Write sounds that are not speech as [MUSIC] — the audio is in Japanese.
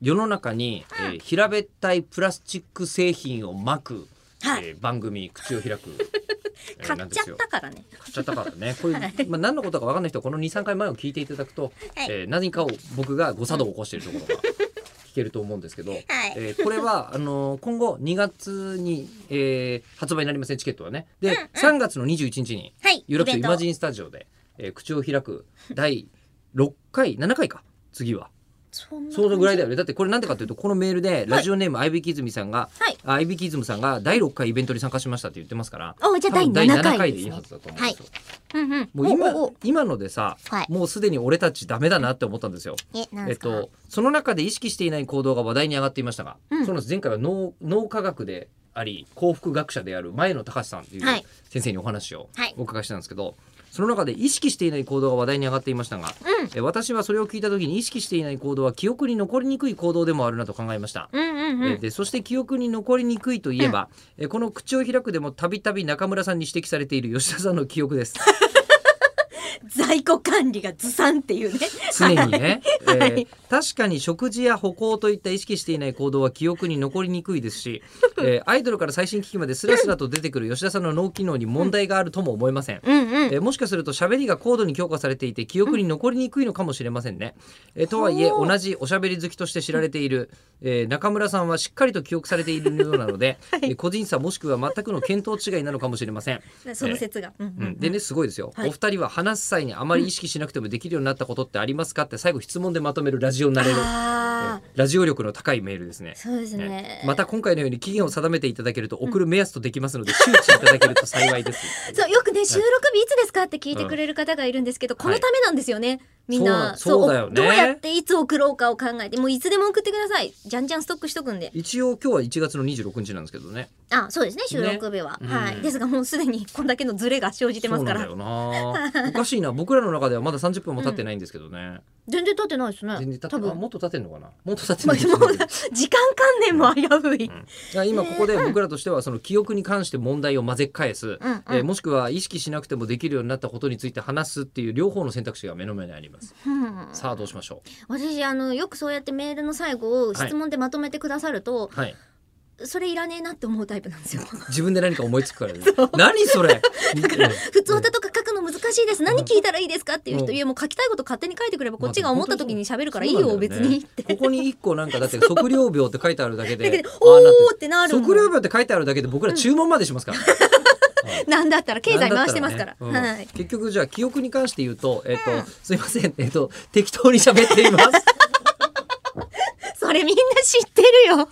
世の中に、えー平べったいプラスチック製品をまく、はい。えー番組口を開く、[LAUGHS] えー買っちゃったからね。買っちゃったからね。[LAUGHS] これ、まあ、何のことか分かんない人はこの23回前を聞いていただくと、はい。えー何かを僕が誤作動を起こしているところが聞けると思うんですけど、[LAUGHS] はい。えーこれはあのー今後2月に、えー発売になりませんチケットはねで、3月の21日にはい。有楽町イベントイマジンスタジオで、えー口を開く第6回7回か。次はそんなそのぐらいだよね。だってこれなんでかっていうとこのメールでラジオネームアイビキズミさんが、はい。あアイビキズムさんが第6回イベントに参加しましたって言ってますからおじゃあ多分第7回回でいいはずだと思うんですよ、うんうん。もう今おおお今のでさ、はい。もうすでに俺たちダメだなって思ったんですよ。えなんですか、えっと、その中で意識していない行動が話題に上がっていましたが、うん。そうなんです前回は脳脳科学であり幸福学者である前野隆さんというはい。先生にお話をはい。お伺いしたんですけど、その中で意識していない行動が話題に上がっていましたが、うんえ私はそれを聞いた時に意識していない行動は記憶に残りにくい行動でもあるなと考えました。うんうんうんえーでそして記憶に残りにくいといえば、えーこの口を開くでもたびたび中村さんに指摘されている吉田さんの記憶です。[LAUGHS] 在庫管理がずさんっていうね。常にね、えーはい。確かに食事や歩行といった意識していない行動は記憶に残りにくいですし、えーアイドルから最新機器までスラスラと出てくる吉田さんの脳機能に問題があるとも思えません。うんうん。えーもしかすると喋りが高度に強化されていて記憶に残りにくいのかもしれませんね。えーとはいえ同じおしゃべり好きとして知られている、えー中村さんはしっかりと記憶されているようなので、[LAUGHS] はい。えー個人差もしくは全くの見当違いなのかもしれません。その説が、うんうん。うん、でねすごいですよ、はい。お二人は話す際にあまり意識しなくてもできるようになったことってありますか？って最後質問でまとめるラジオになれる、ラジオ力の高いメールですね。ーそうですね。ねまた今回のように期限を定めていただけると送る目安とできますので、周知いただけると幸いです。[LAUGHS] そうよくね収録日いつですか？って聞いてくれる方がいるんですけど、このためなんですよね、みんなそうだよね。どうやっていつ送ろうかを考えてもういつでも送ってください。じゃんじゃんストックしとくんで。一応今日は1月の26日なんですけどね。あそうですね。収録日は、ねうん。はい。ですがもうすでにこんだけのズレが生じてますから。おかしいな。僕らの中ではまだ30分も経ってないんですけどね。全然経ってないですね全然経って多分あもっと経ってんのかな？もっと経ってまない [LAUGHS] あもう時間観念も危うい、いや今ここで僕らとしてはその記憶に関して問題を混ぜ返す、うんうんえーもしくは意識しなくてもできるようになったことについて話すっていう両方の選択肢が目の前にあります。うんさあどうしましょ私あのよくそうやってメールの最後を質問でまとめてくださると、う。はい。それいらねえなって思うタイプなんですよ自分で何か思いつくからね。[LAUGHS] 何それ？普通歌とか難しいです。何聞いたらいいですかっていう人、うん。いやもう書きたいこと勝手に書いてくればこっちが思った時に喋るからいいよ、別に。ってここに一個なんかだって測量病って書いてあるだけで。[LAUGHS] おーってなる測量病って書いてあるだけで僕ら注文までしますから。[LAUGHS] なんだったら経済回してますから。はい。結局じゃあ記憶に関して言うと、えっ、と、すいません、えっ、と、適当に喋っています。[LAUGHS] それみんな知ってるよ